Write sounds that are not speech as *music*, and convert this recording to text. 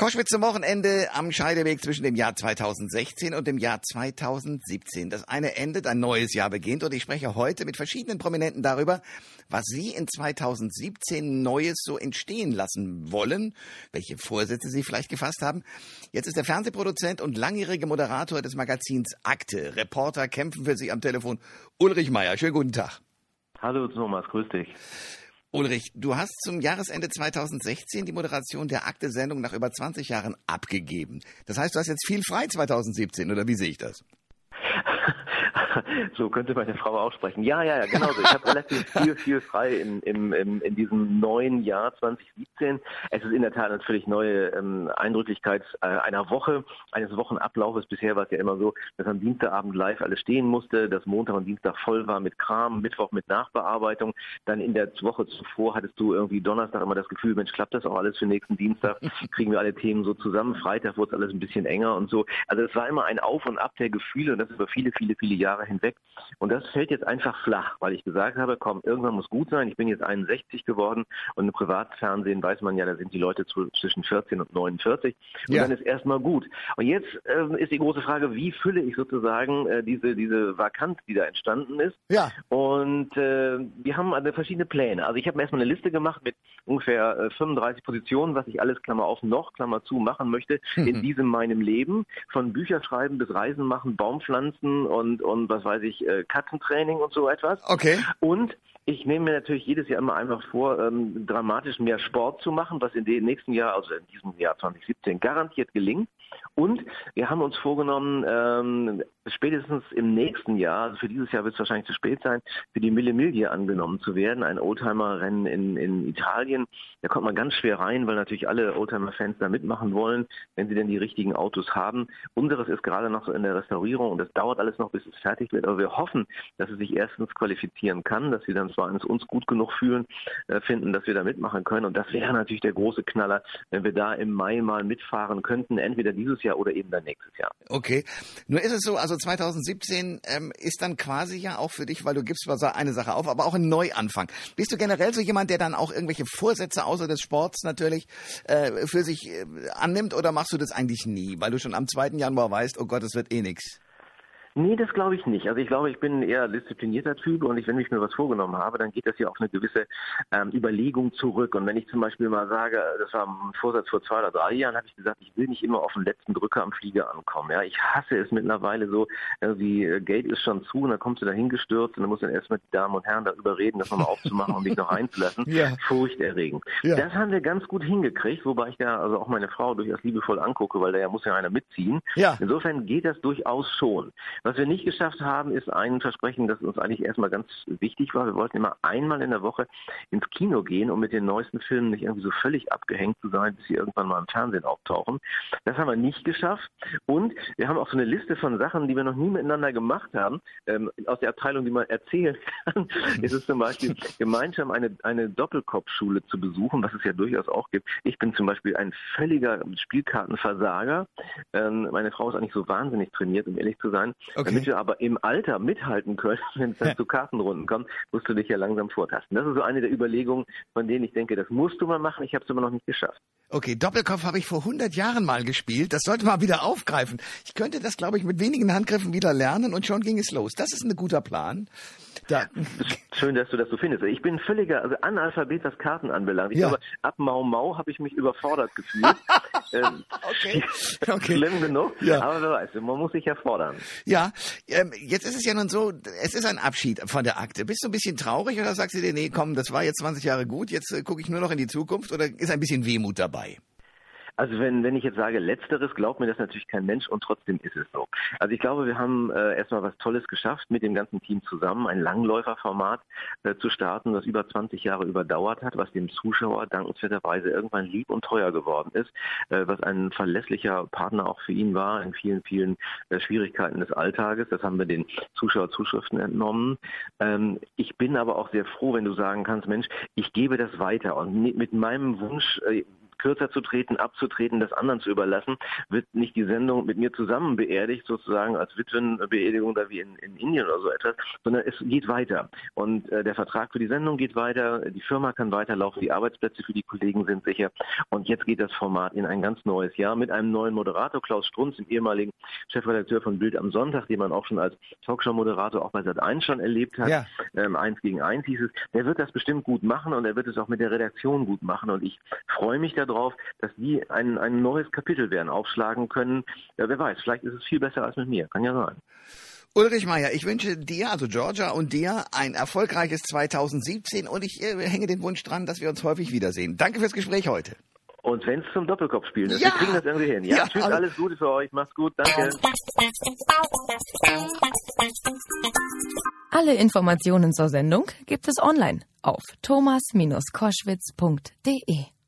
Koschwitz zum Wochenende am Scheideweg zwischen dem Jahr 2016 und dem Jahr 2017. Das eine endet, ein neues Jahr beginnt und ich spreche heute mit verschiedenen Prominenten darüber, was sie in 2017 Neues so entstehen lassen wollen, welche Vorsätze sie vielleicht gefasst haben. Jetzt ist der Fernsehproduzent und langjährige Moderator des Magazins Akte. Reporter kämpfen für Sie am Telefon. Ulrich Meier, schönen guten Tag. Hallo Thomas, grüß dich. Ulrich, du hast zum Jahresende 2016 die Moderation der Akte-Sendung nach über 20 Jahren abgegeben. Das heißt, du hast jetzt viel frei 2017, oder wie sehe ich das? *laughs* so könnte meine Frau auch sprechen. Ja, ja, ja, genau so. Ich habe relativ viel, viel frei in, in, in, in diesem neuen Jahr 2017. Es ist in der Tat eine völlig neue ähm, Eindrücklichkeit äh, einer Woche, eines Wochenablaufes. Bisher war es ja immer so, dass am Dienstagabend live alles stehen musste, dass Montag und Dienstag voll war mit Kram, Mittwoch mit Nachbearbeitung. Dann in der Woche zuvor hattest du irgendwie Donnerstag immer das Gefühl, Mensch, klappt das auch alles für nächsten Dienstag? *laughs* Kriegen wir alle Themen so zusammen? Freitag wurde es alles ein bisschen enger und so. Also es war immer ein Auf und Ab der Gefühle und das über viele, viele, viele Jahre hinweg. Und das fällt jetzt einfach flach, weil ich gesagt habe, komm, irgendwann muss gut sein. Ich bin jetzt 61 geworden und im Privatfernsehen weiß man ja, da sind die Leute zwischen 14 und 49 und ja. dann ist erstmal gut. Und jetzt äh, ist die große Frage, wie fülle ich sozusagen äh, diese, diese Vakanz, die da entstanden ist. Ja. Und äh, wir haben also verschiedene Pläne. Also ich habe mir erstmal eine Liste gemacht mit ungefähr äh, 35 Positionen, was ich alles, Klammer auf, noch, Klammer zu, machen möchte mhm. in diesem meinem Leben. Von Bücherschreiben bis Reisen machen, Baumpflanzen und, und was weiß ich, äh, Katzentraining und so etwas. Okay. Und ich nehme mir natürlich jedes Jahr immer einfach vor, ähm, dramatisch mehr Sport zu machen, was in dem nächsten Jahr, also in diesem Jahr 2017, garantiert gelingt. Und wir haben uns vorgenommen, ähm, spätestens im nächsten Jahr, also für dieses Jahr wird es wahrscheinlich zu spät sein, für die Mille Miglia angenommen zu werden, ein Oldtimer-Rennen in, in Italien. Da kommt man ganz schwer rein, weil natürlich alle Oldtimer-Fans da mitmachen wollen, wenn sie denn die richtigen Autos haben. Unseres ist gerade noch so in der Restaurierung und das dauert alles noch, bis es fertig wird. Aber wir hoffen, dass es sich erstens qualifizieren kann, dass sie dann zwar uns gut genug fühlen, äh, finden, dass wir da mitmachen können. Und das wäre natürlich der große Knaller, wenn wir da im Mai mal mitfahren könnten, entweder dieses Jahr oder eben dann nächstes Jahr. Okay. Nur ist es so, also 2017 ähm, ist dann quasi ja auch für dich, weil du gibst zwar eine Sache auf, aber auch ein Neuanfang. Bist du generell so jemand, der dann auch irgendwelche Vorsätze außer des Sports natürlich äh, für sich äh, annimmt oder machst du das eigentlich nie, weil du schon am 2. Januar weißt, oh Gott, es wird eh nichts? Nee, das glaube ich nicht. Also ich glaube, ich bin ein eher disziplinierter Typ und ich, wenn ich mir was vorgenommen habe, dann geht das ja auf eine gewisse ähm, Überlegung zurück. Und wenn ich zum Beispiel mal sage, das war ein Vorsatz vor zwei oder drei Jahren, habe ich gesagt, ich will nicht immer auf den letzten Drücker am Flieger ankommen. Ja, ich hasse es mittlerweile so, irgendwie äh, Gate ist schon zu und dann kommst du da hingestürzt und dann musst du dann erst mit Damen und Herren darüber reden, das nochmal aufzumachen und mich noch einzulassen. *laughs* Ja. Furchterregend. Ja. Das haben wir ganz gut hingekriegt, wobei ich da also auch meine Frau durchaus liebevoll angucke, weil da ja muss ja einer mitziehen. Ja. Insofern geht das durchaus schon. Was wir nicht geschafft haben, ist ein Versprechen, das uns eigentlich erstmal ganz wichtig war. Wir wollten immer einmal in der Woche ins Kino gehen, um mit den neuesten Filmen nicht irgendwie so völlig abgehängt zu sein, bis sie irgendwann mal im Fernsehen auftauchen. Das haben wir nicht geschafft. Und wir haben auch so eine Liste von Sachen, die wir noch nie miteinander gemacht haben, ähm, aus der Abteilung, die man erzählen kann. *laughs* ist es zum Beispiel gemeinsam eine, eine Doppelkopfschule zu besuchen, was es ja durchaus auch gibt. Ich bin zum Beispiel ein völliger Spielkartenversager. Ähm, meine Frau ist eigentlich so wahnsinnig trainiert, um ehrlich zu sein. Okay. Damit wir aber im Alter mithalten können, *laughs* wenn es dann ja. zu Kartenrunden kommt, musst du dich ja langsam vortasten. Das ist so eine der Überlegungen, von denen ich denke, das musst du mal machen. Ich habe es immer noch nicht geschafft. Okay, Doppelkopf habe ich vor 100 Jahren mal gespielt. Das sollte man wieder aufgreifen. Ich könnte das, glaube ich, mit wenigen Handgriffen wieder lernen und schon ging es los. Das ist ein guter Plan. Da. Schön, dass du das so findest. Ich bin völliger also Analphabet, was Karten anbelangt. Ich ja. glaube, ab Mau Mau habe ich mich überfordert gefühlt. *laughs* ähm, *laughs* okay. *laughs* okay. Schlimm genug. Ja. Aber wer weiß, man muss sich ja fordern. Ja, ähm, jetzt ist es ja nun so, es ist ein Abschied von der Akte. Bist du ein bisschen traurig oder sagst du dir, nee, komm, das war jetzt 20 Jahre gut, jetzt äh, gucke ich nur noch in die Zukunft oder ist ein bisschen Wehmut dabei? Also wenn, wenn ich jetzt sage Letzteres, glaubt mir das natürlich kein Mensch und trotzdem ist es so. Also ich glaube, wir haben äh, erstmal was Tolles geschafft, mit dem ganzen Team zusammen ein Langläuferformat äh, zu starten, das über 20 Jahre überdauert hat, was dem Zuschauer dankenswerterweise irgendwann lieb und teuer geworden ist, äh, was ein verlässlicher Partner auch für ihn war in vielen, vielen äh, Schwierigkeiten des Alltages. Das haben wir den Zuschauerzuschriften entnommen. Ähm, ich bin aber auch sehr froh, wenn du sagen kannst, Mensch, ich gebe das weiter und mit meinem Wunsch, äh, kürzer zu treten, abzutreten, das anderen zu überlassen, wird nicht die Sendung mit mir zusammen beerdigt, sozusagen als Witwenbeerdigung da wie in, in Indien oder so etwas, sondern es geht weiter. Und äh, der Vertrag für die Sendung geht weiter, die Firma kann weiterlaufen, die Arbeitsplätze für die Kollegen sind sicher. Und jetzt geht das Format in ein ganz neues Jahr mit einem neuen Moderator, Klaus Strunz, dem ehemaligen Chefredakteur von Bild am Sonntag, den man auch schon als Talkshow-Moderator auch bei Sat1 schon erlebt hat. Ja. Ähm, eins gegen eins hieß es. Der wird das bestimmt gut machen und er wird es auch mit der Redaktion gut machen. Und ich freue mich darauf, dass die ein, ein neues Kapitel werden aufschlagen können. Ja, wer weiß, vielleicht ist es viel besser als mit mir. Kann ja sein. Ulrich Meier, ich wünsche dir, also Georgia und dir, ein erfolgreiches 2017 und ich äh, hänge den Wunsch dran, dass wir uns häufig wiedersehen. Danke fürs Gespräch heute. Und wenn es zum Doppelkopf spielen ist, ja. wir kriegen das irgendwie hin. Ja, ja tschüss, alles, alles Gute für euch. Macht's gut. Danke. Alle Informationen zur Sendung gibt es online auf thomas-koschwitz.de.